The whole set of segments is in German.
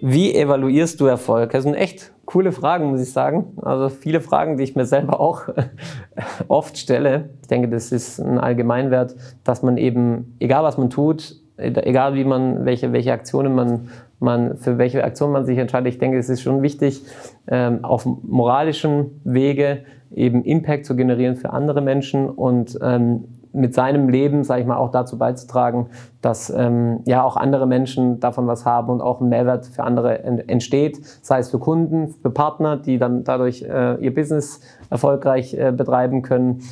Wie evaluierst du Erfolg? Das sind echt coole Fragen, muss ich sagen. Also viele Fragen, die ich mir selber auch oft stelle. Ich denke, das ist ein Allgemeinwert, dass man eben, egal was man tut, egal wie man, welche, welche Aktionen man, man, für welche Aktion man sich entscheidet, ich denke, es ist schon wichtig, ähm, auf moralischem Wege eben Impact zu generieren für andere Menschen und ähm, mit seinem Leben, sage ich mal, auch dazu beizutragen, dass ähm, ja auch andere Menschen davon was haben und auch ein Mehrwert für andere entsteht, sei es für Kunden, für Partner, die dann dadurch äh, ihr Business erfolgreich äh, betreiben können.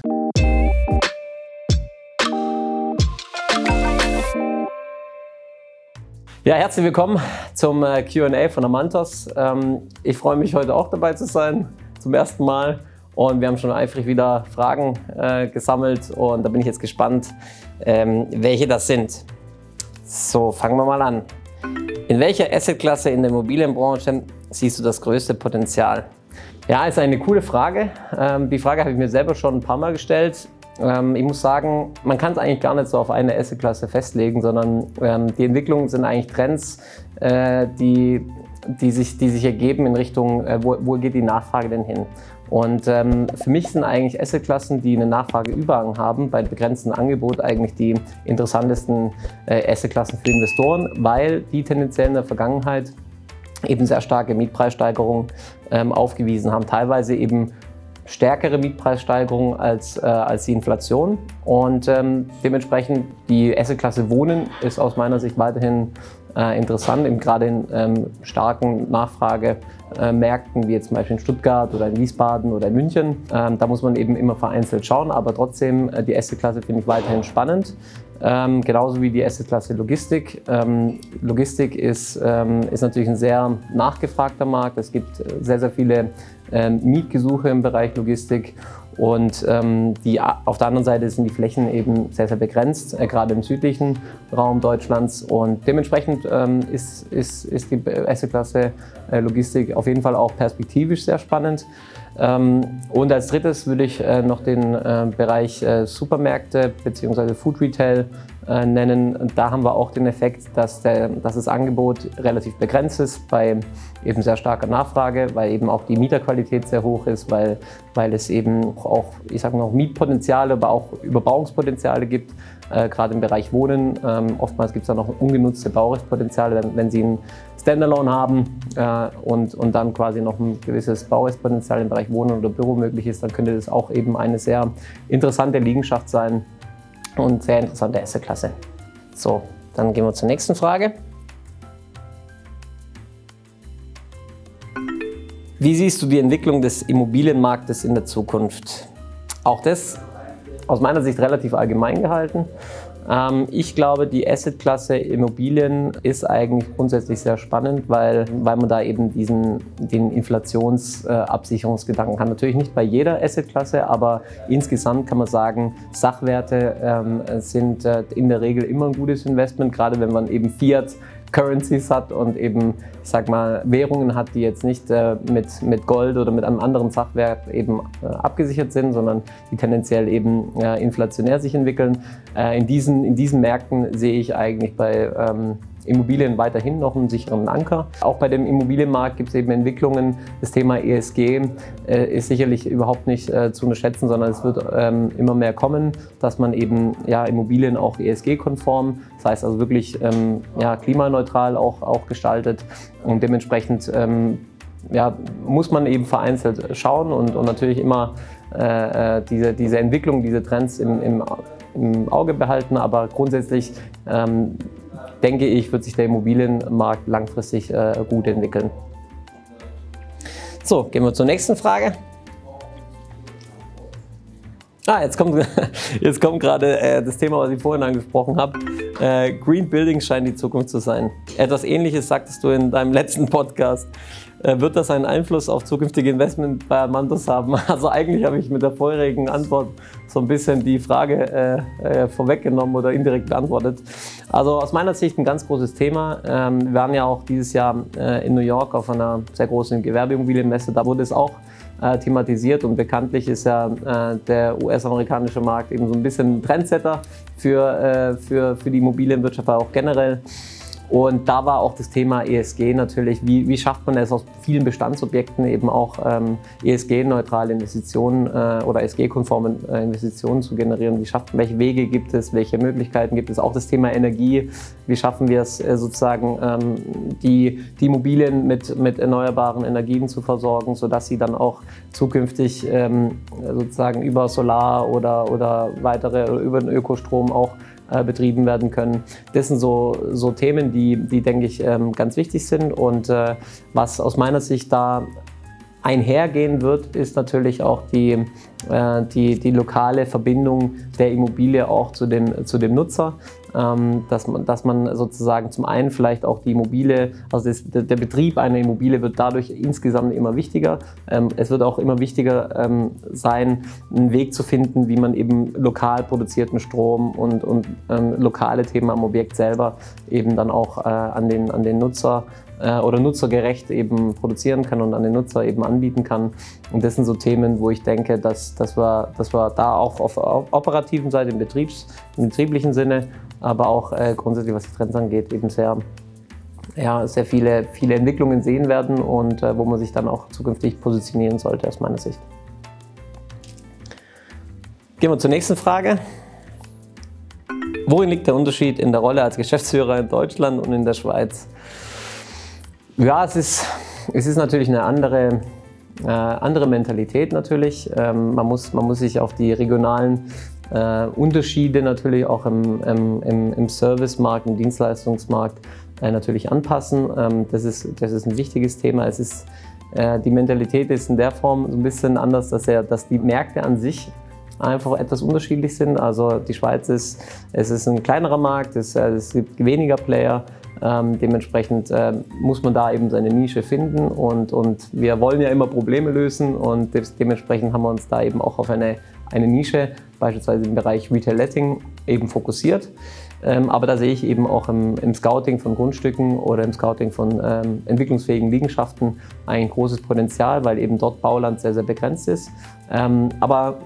Ja, herzlich willkommen zum äh, QA von Amantos. Ähm, ich freue mich heute auch dabei zu sein, zum ersten Mal. Und wir haben schon eifrig wieder Fragen äh, gesammelt und da bin ich jetzt gespannt, ähm, welche das sind. So, fangen wir mal an. In welcher Assetklasse in der Immobilienbranche siehst du das größte Potenzial? Ja, ist eine coole Frage. Ähm, die Frage habe ich mir selber schon ein paar Mal gestellt. Ähm, ich muss sagen, man kann es eigentlich gar nicht so auf eine Assetklasse festlegen, sondern ähm, die Entwicklungen sind eigentlich Trends, äh, die, die, sich, die sich ergeben in Richtung, äh, wo, wo geht die Nachfrage denn hin? Und ähm, für mich sind eigentlich Assetklassen, die eine Nachfrageüberhang haben, bei begrenztem Angebot eigentlich die interessantesten äh, Assetklassen für Investoren, weil die tendenziell in der Vergangenheit eben sehr starke Mietpreissteigerungen ähm, aufgewiesen haben, teilweise eben stärkere Mietpreissteigerungen als, äh, als die Inflation. Und ähm, dementsprechend die Assetklasse Wohnen ist aus meiner Sicht weiterhin äh, interessant, gerade in ähm, starken Nachfragemärkten, wie jetzt zum Beispiel in Stuttgart oder in Wiesbaden oder in München. Ähm, da muss man eben immer vereinzelt schauen, aber trotzdem äh, die Assetklasse finde ich weiterhin spannend. Ähm, genauso wie die Assetklasse Logistik. Ähm, Logistik ist, ähm, ist natürlich ein sehr nachgefragter Markt. Es gibt äh, sehr, sehr viele ähm, Mietgesuche im Bereich Logistik und ähm, die, auf der anderen Seite sind die Flächen eben sehr, sehr begrenzt, äh, gerade im südlichen Raum Deutschlands. Und dementsprechend ähm, ist, ist, ist die Assetklasse äh, Logistik auf jeden Fall auch perspektivisch sehr spannend. Ähm, und als drittes würde ich äh, noch den äh, Bereich äh, Supermärkte bzw. Food Retail nennen. Da haben wir auch den Effekt, dass, der, dass das Angebot relativ begrenzt ist bei eben sehr starker Nachfrage, weil eben auch die Mieterqualität sehr hoch ist, weil, weil es eben auch, ich sage mal, Mietpotenziale, aber auch Überbauungspotenziale gibt, äh, gerade im Bereich Wohnen. Ähm, oftmals gibt es da noch ungenutzte Baurechtspotenziale, wenn, Sie ein Standalone haben äh, und, und dann quasi noch ein gewisses Baurechtspotenzial im Bereich Wohnen oder Büro möglich ist, dann könnte das auch eben eine sehr interessante Liegenschaft sein, und sehr interessante Assetklasse. So, dann gehen wir zur nächsten Frage. Wie siehst du die Entwicklung des Immobilienmarktes in der Zukunft? Auch das aus meiner Sicht relativ allgemein gehalten. Ähm, ich glaube, die Assetklasse Immobilien ist eigentlich grundsätzlich sehr spannend, weil, weil man da eben diesen, den Inflationsabsicherungsgedanken hat. Natürlich nicht bei jeder Assetklasse, aber insgesamt kann man sagen, Sachwerte ähm, sind äh, in der Regel immer ein gutes Investment, gerade wenn man eben Fiat Currencies hat und eben, ich sag mal, Währungen hat, die jetzt nicht äh, mit, mit Gold oder mit einem anderen Sachwert eben äh, abgesichert sind, sondern die tendenziell eben äh, inflationär sich entwickeln. Äh, in, diesen, in diesen Märkten sehe ich eigentlich bei ähm, Immobilien weiterhin noch einen sicheren Anker. Auch bei dem Immobilienmarkt gibt es eben Entwicklungen. Das Thema ESG äh, ist sicherlich überhaupt nicht äh, zu unterschätzen, sondern es wird ähm, immer mehr kommen, dass man eben ja, Immobilien auch ESG-konform, das heißt also wirklich ähm, ja, klimaneutral auch, auch gestaltet und dementsprechend ähm, ja, muss man eben vereinzelt schauen und, und natürlich immer äh, äh diese, diese Entwicklung, diese Trends im, im, im Auge behalten, aber grundsätzlich ähm, denke ich, wird sich der Immobilienmarkt langfristig äh, gut entwickeln. So, gehen wir zur nächsten Frage. Ah, jetzt kommt, jetzt kommt gerade äh, das Thema, was ich vorhin angesprochen habe. Äh, Green Buildings scheint die Zukunft zu sein. Etwas Ähnliches sagtest du in deinem letzten Podcast. Äh, wird das einen Einfluss auf zukünftige Investment bei Amantos haben? Also eigentlich habe ich mit der vorherigen Antwort so ein bisschen die Frage äh, äh, vorweggenommen oder indirekt beantwortet. Also aus meiner Sicht ein ganz großes Thema. Ähm, wir waren ja auch dieses Jahr äh, in New York auf einer sehr großen Gewerbeimmobilienmesse. Da wurde es auch äh, thematisiert und bekanntlich ist ja äh, der US-amerikanische Markt eben so ein bisschen Trendsetter für, für, für die Immobilienwirtschaft, aber auch generell. Und da war auch das Thema ESG natürlich, wie, wie schafft man es aus vielen Bestandsobjekten eben auch ähm, ESG-neutrale Investitionen äh, oder ESG-konforme äh, Investitionen zu generieren. Wie schafft welche Wege gibt es, welche Möglichkeiten gibt es? Auch das Thema Energie, wie schaffen wir es äh, sozusagen, ähm, die, die Immobilien mit, mit erneuerbaren Energien zu versorgen, sodass sie dann auch zukünftig ähm, sozusagen über Solar oder, oder weitere, über den Ökostrom auch betrieben werden können. Das sind so, so Themen, die, die denke ich, ähm, ganz wichtig sind. Und äh, was aus meiner Sicht da einhergehen wird, ist natürlich auch die, äh, die, die lokale Verbindung der Immobilie auch zu dem, zu dem Nutzer. Ähm, dass, man, dass man sozusagen zum einen vielleicht auch die Immobilie, also das, der Betrieb einer Immobilie wird dadurch insgesamt immer wichtiger. Ähm, es wird auch immer wichtiger ähm, sein, einen Weg zu finden, wie man eben lokal produzierten Strom und, und lokale Themen am Objekt selber eben dann auch äh, an, den, an den Nutzer äh, oder nutzergerecht eben produzieren kann und an den Nutzer eben anbieten kann. Und das sind so Themen, wo ich denke, dass, dass, wir, dass wir da auch auf operativen Seite, im, Betriebs-, im betrieblichen Sinne aber auch äh, grundsätzlich, was die Trends angeht, eben sehr, ja, sehr viele, viele Entwicklungen sehen werden und äh, wo man sich dann auch zukünftig positionieren sollte, aus meiner Sicht. Gehen wir zur nächsten Frage. Worin liegt der Unterschied in der Rolle als Geschäftsführer in Deutschland und in der Schweiz? Ja, es ist, es ist natürlich eine andere, äh, andere Mentalität natürlich. Ähm, man, muss, man muss sich auf die regionalen äh, Unterschiede natürlich auch im, im, im Servicemarkt, im Dienstleistungsmarkt äh, natürlich anpassen. Ähm, das, ist, das ist ein wichtiges Thema. Es ist, äh, die Mentalität ist in der Form so ein bisschen anders, dass, er, dass die Märkte an sich einfach etwas unterschiedlich sind. Also die Schweiz ist, es ist ein kleinerer Markt, es, es gibt weniger Player. Ähm, dementsprechend äh, muss man da eben seine Nische finden und, und wir wollen ja immer Probleme lösen und dementsprechend haben wir uns da eben auch auf eine, eine Nische beispielsweise im Bereich Retail Letting eben fokussiert. Ähm, aber da sehe ich eben auch im, im, Scouting von Grundstücken oder im Scouting von ähm, entwicklungsfähigen Liegenschaften ein großes Potenzial, weil eben dort Bauland sehr, sehr begrenzt ist. Ähm, aber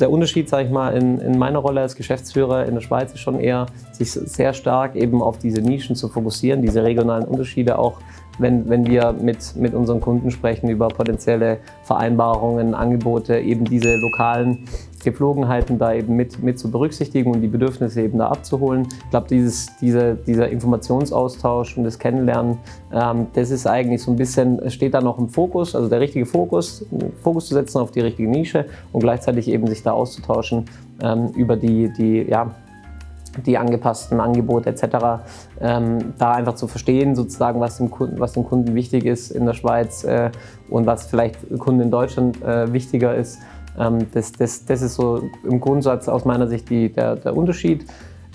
der Unterschied, sage ich mal, in, in, meiner Rolle als Geschäftsführer in der Schweiz ist schon eher, sich sehr stark eben auf diese Nischen zu fokussieren, diese regionalen Unterschiede auch wenn, wenn wir mit, mit unseren Kunden sprechen über potenzielle Vereinbarungen, Angebote, eben diese lokalen Gepflogenheiten da eben mit, mit zu berücksichtigen und die Bedürfnisse eben da abzuholen. Ich glaube, dieses, diese, dieser Informationsaustausch und das Kennenlernen, ähm, das ist eigentlich so ein bisschen, steht da noch im Fokus, also der richtige Fokus, Fokus zu setzen auf die richtige Nische und gleichzeitig eben sich da auszutauschen ähm, über die, die ja, die angepassten Angebote etc. Ähm, da einfach zu verstehen, sozusagen, was dem, Kunden, was dem Kunden wichtig ist in der Schweiz äh, und was vielleicht Kunden in Deutschland äh, wichtiger ist. Ähm, das, das, das ist so im Grundsatz aus meiner Sicht die, der, der Unterschied.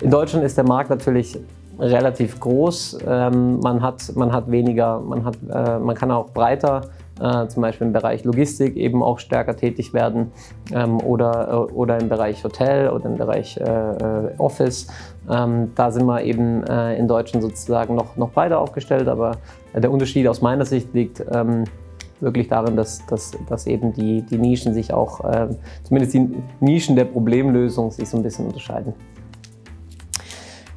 In Deutschland ist der Markt natürlich relativ groß. Ähm, man, hat, man hat weniger, man, hat, äh, man kann auch breiter äh, zum Beispiel im Bereich Logistik eben auch stärker tätig werden ähm, oder, äh, oder im Bereich Hotel oder im Bereich äh, äh Office. Ähm, da sind wir eben äh, in Deutschland sozusagen noch, noch breiter aufgestellt, aber der Unterschied aus meiner Sicht liegt ähm, wirklich darin, dass, dass, dass eben die, die Nischen sich auch, äh, zumindest die Nischen der Problemlösung sich so ein bisschen unterscheiden.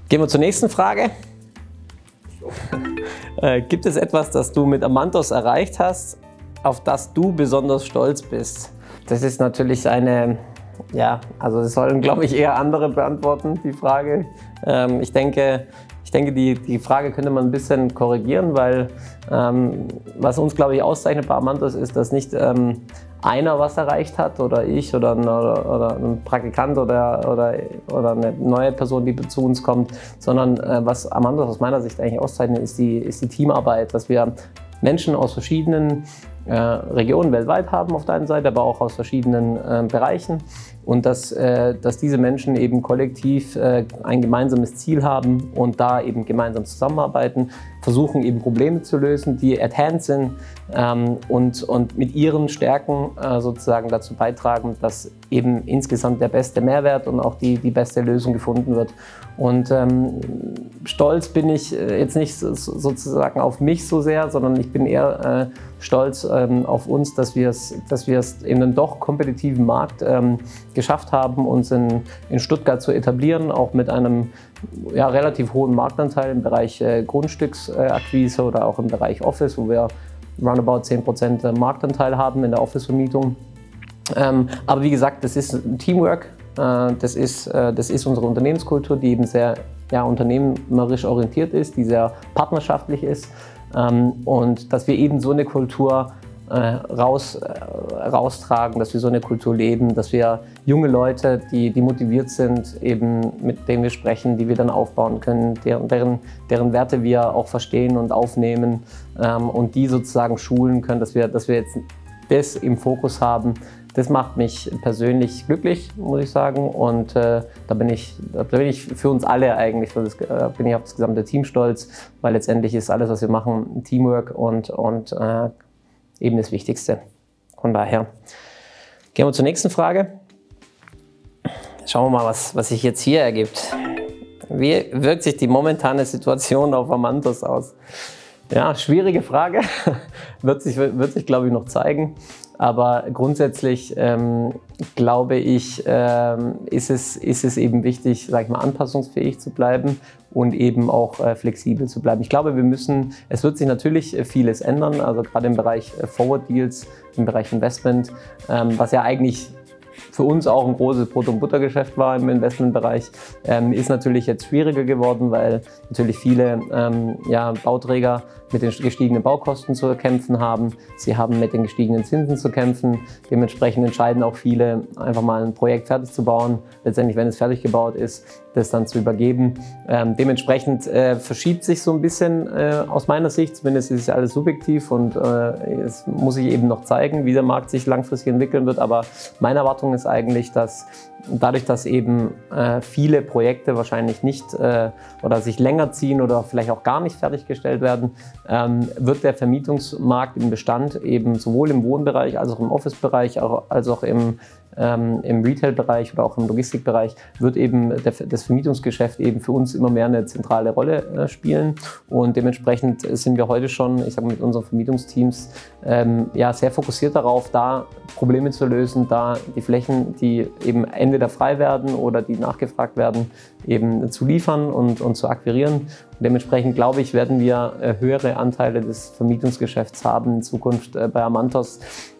Gehen wir zur nächsten Frage. äh, gibt es etwas, das du mit Amantos erreicht hast, auf das du besonders stolz bist? Das ist natürlich eine, ja, also das sollen, glaube ich, eher andere beantworten, die Frage. Ähm, ich denke, ich denke die, die Frage könnte man ein bisschen korrigieren, weil ähm, was uns, glaube ich, auszeichnet bei Amantos ist, dass nicht ähm, einer was erreicht hat oder ich oder, oder, oder ein Praktikant oder, oder, oder eine neue Person, die zu uns kommt, sondern äh, was Amantos aus meiner Sicht eigentlich auszeichnet, ist die, ist die Teamarbeit, dass wir Menschen aus verschiedenen Regionen weltweit haben auf der einen Seite, aber auch aus verschiedenen äh, Bereichen und dass, äh, dass diese Menschen eben kollektiv äh, ein gemeinsames Ziel haben und da eben gemeinsam zusammenarbeiten, versuchen eben Probleme zu lösen, die at hand sind ähm, und, und mit ihren Stärken äh, sozusagen dazu beitragen, dass eben insgesamt der beste Mehrwert und auch die, die beste Lösung gefunden wird. Und ähm, stolz bin ich äh, jetzt nicht so, sozusagen auf mich so sehr, sondern ich bin eher äh, stolz ähm, auf uns, dass wir es dass in einem doch kompetitiven Markt ähm, geschafft haben, uns in, in Stuttgart zu etablieren, auch mit einem ja, relativ hohen Marktanteil im Bereich äh, Grundstücksakquise oder auch im Bereich Office, wo wir roundabout 10% Marktanteil haben in der Office-Vermietung. Ähm, aber wie gesagt, das ist Teamwork, äh, das, ist, äh, das ist unsere Unternehmenskultur, die eben sehr ja, unternehmerisch orientiert ist, die sehr partnerschaftlich ist. Ähm, und dass wir eben so eine Kultur äh, raus, äh, raustragen, dass wir so eine Kultur leben, dass wir junge Leute, die, die motiviert sind, eben mit denen wir sprechen, die wir dann aufbauen können, deren, deren, deren Werte wir auch verstehen und aufnehmen ähm, und die sozusagen schulen können, dass wir, dass wir jetzt das im Fokus haben, das macht mich persönlich glücklich, muss ich sagen. Und äh, da, bin ich, da bin ich für uns alle eigentlich, das, äh, bin ich auf das gesamte Team stolz, weil letztendlich ist alles, was wir machen, Teamwork und, und äh, eben das Wichtigste. Von daher gehen wir zur nächsten Frage. Schauen wir mal, was, was sich jetzt hier ergibt. Wie wirkt sich die momentane Situation auf Amantos aus? Ja, schwierige Frage. wird sich, wird sich glaube ich, noch zeigen. Aber grundsätzlich ähm, glaube ich, ähm, ist, es, ist es eben wichtig, sag ich mal, anpassungsfähig zu bleiben und eben auch äh, flexibel zu bleiben. Ich glaube, wir müssen, es wird sich natürlich äh, vieles ändern, also gerade im Bereich äh, Forward Deals, im Bereich Investment, ähm, was ja eigentlich für uns auch ein großes Brot- und Buttergeschäft war im Investmentbereich, ähm, ist natürlich jetzt schwieriger geworden, weil natürlich viele ähm, ja, Bauträger mit den gestiegenen Baukosten zu kämpfen haben. Sie haben mit den gestiegenen Zinsen zu kämpfen. Dementsprechend entscheiden auch viele, einfach mal ein Projekt fertig zu bauen. Letztendlich, wenn es fertig gebaut ist, das dann zu übergeben. Ähm, dementsprechend äh, verschiebt sich so ein bisschen äh, aus meiner Sicht, zumindest ist es alles subjektiv und äh, es muss sich eben noch zeigen, wie der Markt sich langfristig entwickeln wird. Aber meine Erwartung ist eigentlich, dass dadurch, dass eben äh, viele Projekte wahrscheinlich nicht äh, oder sich länger ziehen oder vielleicht auch gar nicht fertiggestellt werden, ähm, wird der Vermietungsmarkt im Bestand eben sowohl im Wohnbereich als auch im Office-Bereich als auch im ähm, im Retail-Bereich oder auch im Logistikbereich wird eben der, das Vermietungsgeschäft eben für uns immer mehr eine zentrale Rolle äh, spielen. Und dementsprechend sind wir heute schon, ich sage mit unseren Vermietungsteams, ähm, ja, sehr fokussiert darauf, da Probleme zu lösen, da die Flächen, die eben entweder frei werden oder die nachgefragt werden, eben zu liefern und, und zu akquirieren. Und dementsprechend glaube ich, werden wir äh, höhere Anteile des Vermietungsgeschäfts haben in Zukunft äh, bei Amantos.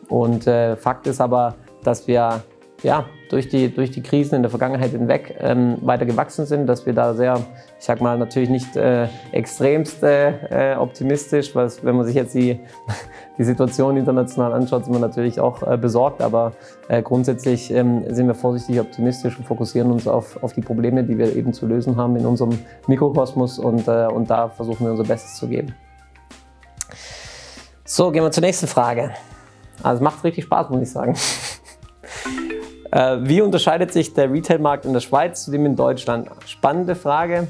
Und äh, Fakt ist aber, dass wir ja, durch, die, durch die Krisen in der Vergangenheit hinweg ähm, weiter gewachsen sind, dass wir da sehr, ich sag mal, natürlich nicht äh, extremst äh, optimistisch, was, wenn man sich jetzt die, die Situation international anschaut, sind wir natürlich auch äh, besorgt, aber äh, grundsätzlich ähm, sind wir vorsichtig optimistisch und fokussieren uns auf, auf die Probleme, die wir eben zu lösen haben in unserem Mikrokosmos und, äh, und da versuchen wir unser Bestes zu geben. So, gehen wir zur nächsten Frage. Also es macht richtig Spaß, muss ich sagen. Äh, wie unterscheidet sich der Retailmarkt in der Schweiz zu dem in Deutschland? Spannende Frage.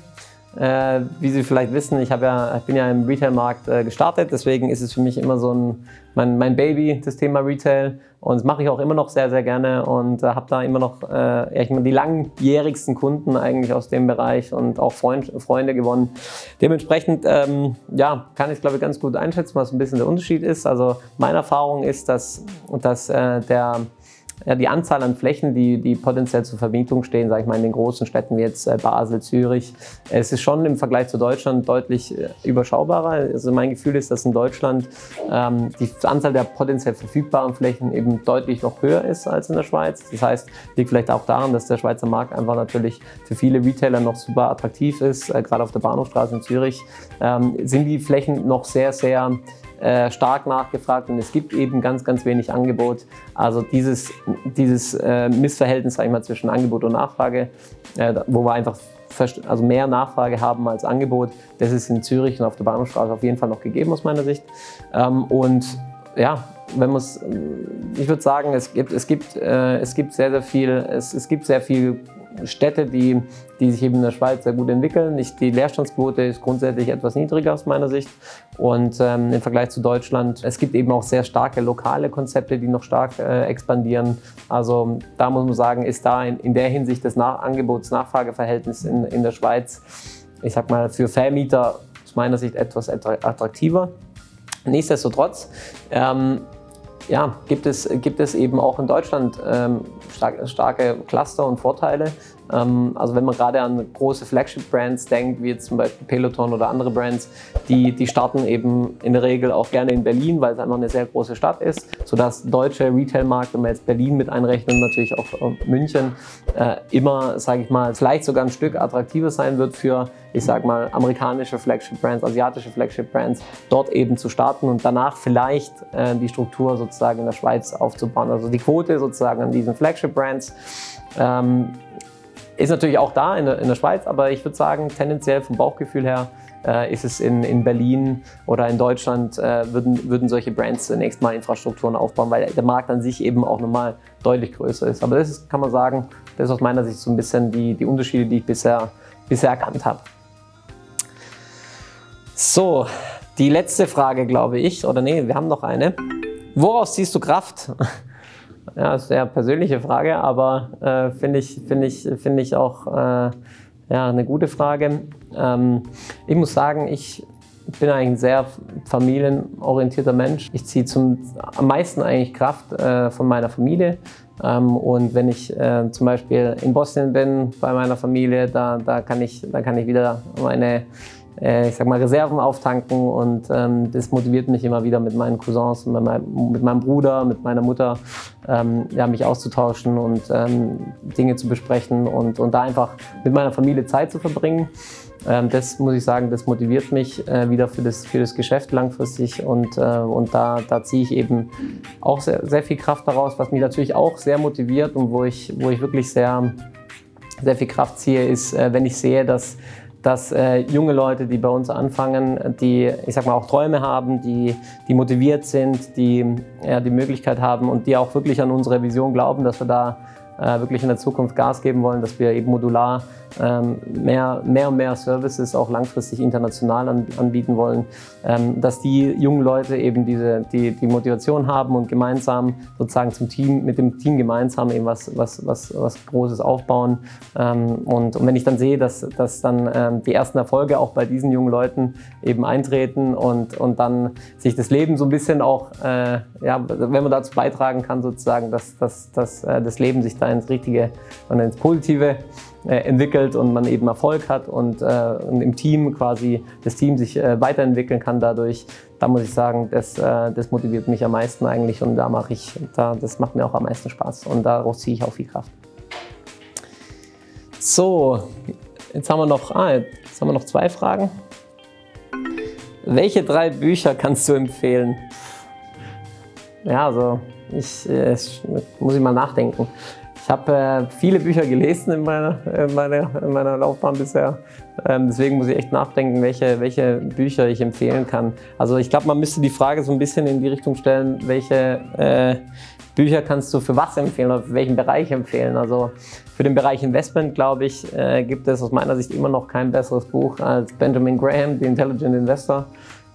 Äh, wie Sie vielleicht wissen, ich, ja, ich bin ja im Retailmarkt äh, gestartet, deswegen ist es für mich immer so ein, mein, mein Baby, das Thema Retail. Und das mache ich auch immer noch sehr, sehr gerne und habe da immer noch äh, die langjährigsten Kunden eigentlich aus dem Bereich und auch Freund, Freunde gewonnen. Dementsprechend ähm, ja, kann ich, glaube ich, ganz gut einschätzen, was ein bisschen der Unterschied ist. Also meine Erfahrung ist, dass, dass äh, der ja, die Anzahl an Flächen, die, die potenziell zur Vermietung stehen, sage ich mal in den großen Städten wie jetzt äh, Basel, Zürich, es ist schon im Vergleich zu Deutschland deutlich äh, überschaubarer. Also mein Gefühl ist, dass in Deutschland ähm, die Anzahl der potenziell verfügbaren Flächen eben deutlich noch höher ist als in der Schweiz. Das heißt, liegt vielleicht auch daran, dass der Schweizer Markt einfach natürlich für viele Retailer noch super attraktiv ist. Äh, gerade auf der Bahnhofstraße in Zürich ähm, sind die Flächen noch sehr, sehr äh, stark nachgefragt und es gibt eben ganz, ganz wenig Angebot. Also dieses, dieses äh, Missverhältnis sag ich mal, zwischen Angebot und Nachfrage, äh, wo wir einfach also mehr Nachfrage haben als Angebot, das ist in Zürich und auf der Bahnhofstraße auf jeden Fall noch gegeben aus meiner Sicht. Ähm, und ja, wenn man ich würde sagen, es gibt, es gibt, äh, es gibt sehr, sehr viel, es, es gibt sehr viel Städte, die, die sich eben in der Schweiz sehr gut entwickeln. Ich, die Leerstandsquote ist grundsätzlich etwas niedriger aus meiner Sicht. Und ähm, im Vergleich zu Deutschland, es gibt eben auch sehr starke lokale Konzepte, die noch stark äh, expandieren. Also da muss man sagen, ist da in, in der Hinsicht das Nach Angebots-Nachfrageverhältnis in, in der Schweiz, ich sag mal, für Vermieter aus meiner Sicht etwas attraktiver. Nichtsdestotrotz, ähm, ja, gibt, es, gibt es eben auch in Deutschland ähm, stark, starke Cluster und Vorteile. Ähm, also wenn man gerade an große Flagship-Brands denkt, wie jetzt zum Beispiel Peloton oder andere Brands, die, die starten eben in der Regel auch gerne in Berlin, weil es einfach eine sehr große Stadt ist, sodass deutsche Retail-Markt, wenn man jetzt Berlin mit einrechnet, natürlich auch München, äh, immer, sage ich mal, vielleicht sogar ein Stück attraktiver sein wird für, ich sage mal, amerikanische Flagship-Brands, asiatische Flagship-Brands, dort eben zu starten und danach vielleicht äh, die Struktur sozusagen in der Schweiz aufzubauen. Also die Quote sozusagen an diesen Flagship-Brands ähm, ist natürlich auch da in der, in der Schweiz, aber ich würde sagen, tendenziell vom Bauchgefühl her äh, ist es in, in Berlin oder in Deutschland, äh, würden, würden solche Brands zunächst mal Infrastrukturen aufbauen, weil der Markt an sich eben auch nochmal deutlich größer ist. Aber das ist, kann man sagen, das ist aus meiner Sicht so ein bisschen die, die Unterschiede, die ich bisher, bisher erkannt habe. So, die letzte Frage, glaube ich, oder nee, wir haben noch eine. Woraus siehst du Kraft? Ja, sehr persönliche Frage, aber äh, finde ich, find ich, find ich auch äh, ja, eine gute Frage. Ähm, ich muss sagen, ich bin eigentlich ein sehr familienorientierter Mensch. Ich ziehe zum, am meisten eigentlich Kraft äh, von meiner Familie. Ähm, und wenn ich äh, zum Beispiel in Bosnien bin bei meiner Familie, da, da, kann, ich, da kann ich wieder meine äh, ich sag mal, Reserven auftanken und ähm, das motiviert mich immer wieder mit meinen Cousins, mit meinem, mit meinem Bruder, mit meiner Mutter, ähm, ja, mich auszutauschen und ähm, Dinge zu besprechen und, und da einfach mit meiner Familie Zeit zu verbringen. Ähm, das muss ich sagen, das motiviert mich äh, wieder für das, für das Geschäft langfristig und, äh, und da, da ziehe ich eben auch sehr, sehr viel Kraft daraus, was mich natürlich auch sehr motiviert und wo ich, wo ich wirklich sehr, sehr viel Kraft ziehe, ist, äh, wenn ich sehe, dass dass äh, junge Leute, die bei uns anfangen, die, ich sag mal, auch Träume haben, die, die motiviert sind, die ja, die Möglichkeit haben und die auch wirklich an unsere Vision glauben, dass wir da äh, wirklich in der Zukunft Gas geben wollen, dass wir eben modular mehr, mehr und mehr Services auch langfristig international an, anbieten wollen, ähm, dass die jungen Leute eben diese, die, die Motivation haben und gemeinsam sozusagen zum Team, mit dem Team gemeinsam eben was, was, was, was Großes aufbauen. Ähm, und, und wenn ich dann sehe, dass, dass dann ähm, die ersten Erfolge auch bei diesen jungen Leuten eben eintreten und, und dann sich das Leben so ein bisschen auch, äh, ja, wenn man dazu beitragen kann, sozusagen, dass, dass, dass äh, das Leben sich da ins Richtige und ins Positive entwickelt und man eben Erfolg hat und, äh, und, im Team quasi das Team sich äh, weiterentwickeln kann dadurch, da muss ich sagen, das, äh, das motiviert mich am meisten eigentlich und da mache ich, da, das macht mir auch am meisten Spaß und daraus ziehe ich auch viel Kraft. So, jetzt haben wir noch, ah, jetzt haben wir noch zwei Fragen. Welche drei Bücher kannst du empfehlen? Ja, also ich, ich muss ich mal nachdenken. Ich habe äh, viele Bücher gelesen in meiner, in meiner, in meiner Laufbahn bisher. Ähm, deswegen muss ich echt nachdenken, welche, welche Bücher ich empfehlen kann. Also ich glaube, man müsste die Frage so ein bisschen in die Richtung stellen, welche äh, Bücher kannst du für was empfehlen oder für welchen Bereich empfehlen. Also für den Bereich Investment, glaube ich, äh, gibt es aus meiner Sicht immer noch kein besseres Buch als Benjamin Graham, The Intelligent Investor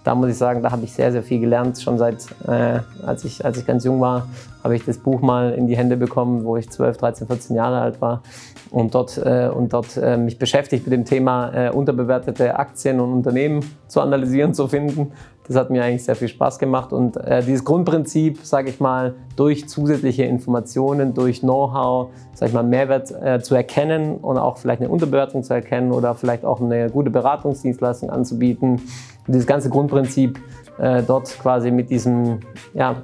da muss ich sagen, da habe ich sehr, sehr viel gelernt. Schon seit, äh, als, ich, als ich ganz jung war, habe ich das Buch mal in die Hände bekommen, wo ich 12, 13, 14 Jahre alt war und dort, äh, und dort äh, mich beschäftigt mit dem Thema äh, unterbewertete Aktien und Unternehmen zu analysieren, zu finden. Das hat mir eigentlich sehr viel Spaß gemacht und äh, dieses Grundprinzip, sage ich mal, durch zusätzliche Informationen, durch Know-how, sage ich mal, Mehrwert äh, zu erkennen und auch vielleicht eine Unterbewertung zu erkennen oder vielleicht auch eine gute Beratungsdienstleistung anzubieten. Dieses ganze Grundprinzip äh, dort quasi mit diesem, ja,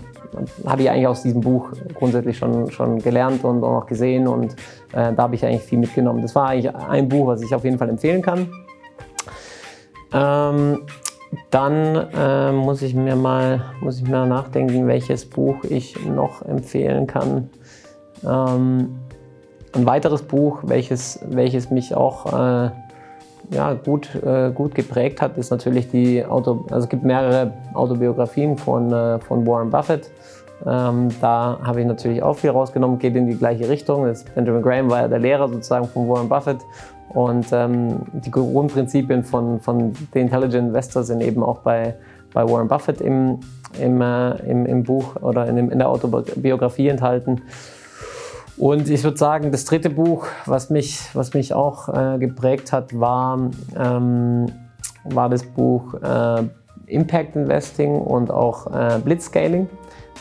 habe ich eigentlich aus diesem Buch grundsätzlich schon, schon gelernt und auch gesehen und äh, da habe ich eigentlich viel mitgenommen. Das war eigentlich ein Buch, was ich auf jeden Fall empfehlen kann. Ähm, dann äh, muss ich mir mal muss ich mir nachdenken, welches Buch ich noch empfehlen kann. Ähm, ein weiteres Buch, welches, welches mich auch äh, ja, gut, äh, gut geprägt hat, ist natürlich die Auto, also es gibt mehrere Autobiografien von, äh, von Warren Buffett. Ähm, da habe ich natürlich auch viel rausgenommen, geht in die gleiche Richtung. Das Benjamin Graham war ja der Lehrer sozusagen von Warren Buffett und ähm, die Grundprinzipien von, von The Intelligent Investor sind eben auch bei, bei Warren Buffett im, im, äh, im, im, Buch oder in, in der Autobiografie enthalten. Und ich würde sagen, das dritte Buch, was mich, was mich auch äh, geprägt hat, war, ähm, war das Buch äh, Impact Investing und auch äh, Blitzscaling.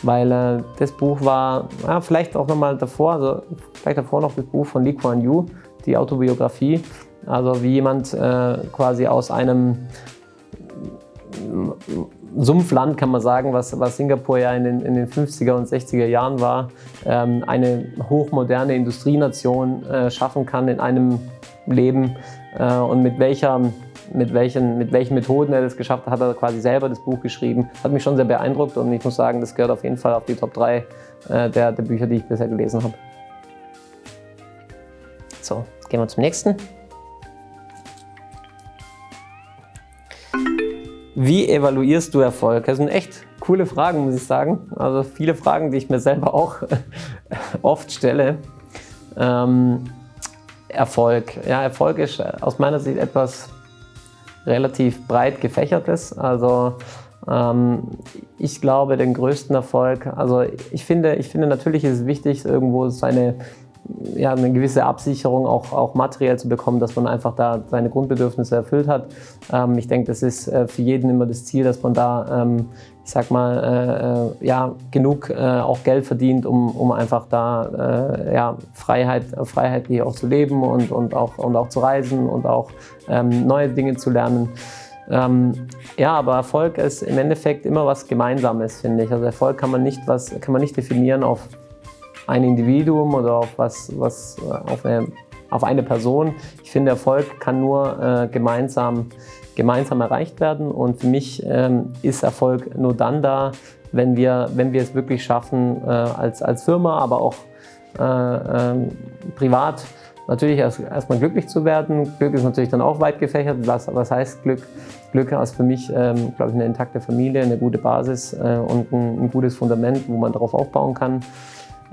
weil äh, das Buch war, ja, vielleicht auch nochmal davor, also vielleicht davor noch das Buch von Lee Kuan Yew, die Autobiografie. Also wie jemand äh, quasi aus einem Sumpfland, kann man sagen, was, was Singapur ja in den, in den 50er und 60er Jahren war, ähm, eine hochmoderne Industrienation äh, schaffen kann in einem Leben äh, und mit welcher mit welchen, mit welchen Methoden er das geschafft hat, hat er quasi selber das Buch geschrieben. Hat mich schon sehr beeindruckt und ich muss sagen, das gehört auf jeden Fall auf die Top 3 äh, der, der Bücher, die ich bisher gelesen habe. So, gehen wir zum nächsten. Wie evaluierst du Erfolg? Das sind echt coole Fragen, muss ich sagen. Also viele Fragen, die ich mir selber auch oft stelle. Ähm, Erfolg. Ja, Erfolg ist aus meiner Sicht etwas relativ breit gefächertes. Also ähm, ich glaube, den größten Erfolg, also ich finde, ich finde natürlich ist es wichtig, irgendwo seine ja, eine gewisse Absicherung auch, auch materiell zu bekommen, dass man einfach da seine Grundbedürfnisse erfüllt hat. Ähm, ich denke, das ist äh, für jeden immer das Ziel, dass man da, ähm, ich sag mal, äh, äh ja, genug äh, auch Geld verdient, um, um einfach da äh, ja, Freiheit, freiheitlich auch zu leben und, und, auch, und auch zu reisen und auch ähm, neue Dinge zu lernen. Ähm, ja, aber Erfolg ist im Endeffekt immer was Gemeinsames, finde ich. Also Erfolg kann man nicht, was, kann man nicht definieren auf ein Individuum oder auf, was, was, äh, auf, eine, auf eine Person. Ich finde, Erfolg kann nur äh, gemeinsam, gemeinsam erreicht werden. Und für mich ähm, ist Erfolg nur dann da, wenn wir, wenn wir es wirklich schaffen, äh, als, als Firma, aber auch äh, ähm, privat, natürlich erst, erstmal glücklich zu werden. Glück ist natürlich dann auch weit gefächert. Was, was heißt Glück? Glück ist für mich, ähm, glaube ich, eine intakte Familie, eine gute Basis äh, und ein, ein, gutes Fundament, wo man darauf aufbauen kann.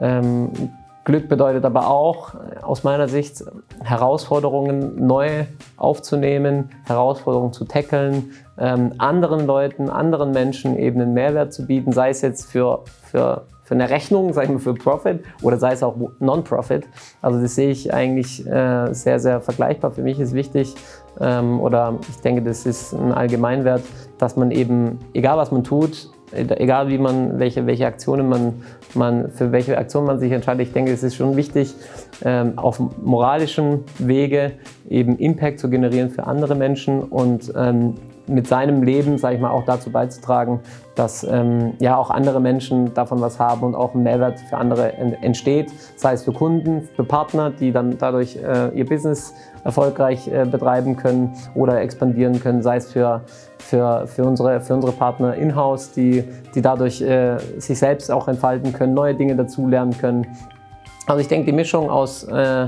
Ähm, Glück bedeutet aber auch aus meiner Sicht Herausforderungen neu aufzunehmen, Herausforderungen zu tackeln, ähm, anderen Leuten, anderen Menschen eben einen Mehrwert zu bieten, sei es jetzt für, für, für eine Rechnung, sag ich mal für Profit oder sei es auch Non-Profit. Also das sehe ich eigentlich äh, sehr, sehr vergleichbar. Für mich ist wichtig ähm, oder ich denke, das ist ein Allgemeinwert, dass man eben, egal was man tut, egal wie man, welche, welche Aktionen man, man, für welche Aktion man sich entscheidet, ich denke, es ist schon wichtig, ähm, auf moralischem Wege eben Impact zu generieren für andere Menschen und ähm, mit seinem Leben, sage ich mal, auch dazu beizutragen, dass ähm, ja auch andere Menschen davon was haben und auch ein Mehrwert für andere entsteht, sei es für Kunden, für Partner, die dann dadurch äh, ihr Business erfolgreich äh, betreiben können oder expandieren können, sei es für, für, für, unsere, für unsere Partner in-house, die, die dadurch äh, sich selbst auch entfalten können, neue Dinge dazulernen können. Also ich denke, die Mischung aus äh,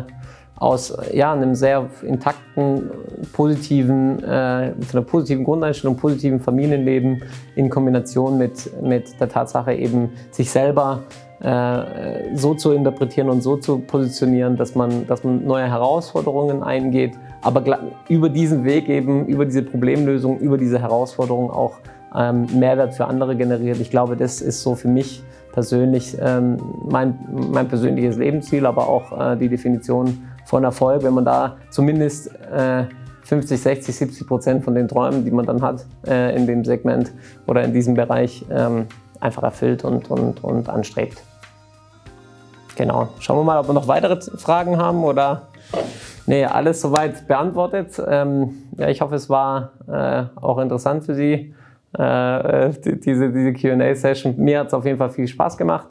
aus ja, einem sehr intakten, positiven, äh, mit einer positiven Grundeinstellung, positiven Familienleben in Kombination mit, mit der Tatsache eben sich selber äh, so zu interpretieren und so zu positionieren, dass man, dass man neue Herausforderungen eingeht, aber über diesen Weg eben, über diese Problemlösung, über diese Herausforderungen auch ähm, Mehrwert für andere generiert. Ich glaube, das ist so für mich persönlich ähm, mein, mein persönliches Lebensziel, aber auch äh, die Definition von Erfolg, wenn man da zumindest äh, 50, 60, 70 Prozent von den Träumen, die man dann hat äh, in dem Segment oder in diesem Bereich, ähm, einfach erfüllt und, und, und anstrebt. Genau. Schauen wir mal, ob wir noch weitere Fragen haben oder. Nee, alles soweit beantwortet. Ähm, ja, ich hoffe, es war äh, auch interessant für Sie, äh, die, diese, diese QA-Session. Mir hat es auf jeden Fall viel Spaß gemacht.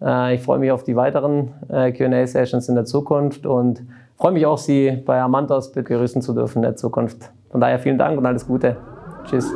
Äh, ich freue mich auf die weiteren äh, QA-Sessions in der Zukunft und freue mich auch, Sie bei Amantos begrüßen zu dürfen in der Zukunft. Von daher vielen Dank und alles Gute. Tschüss.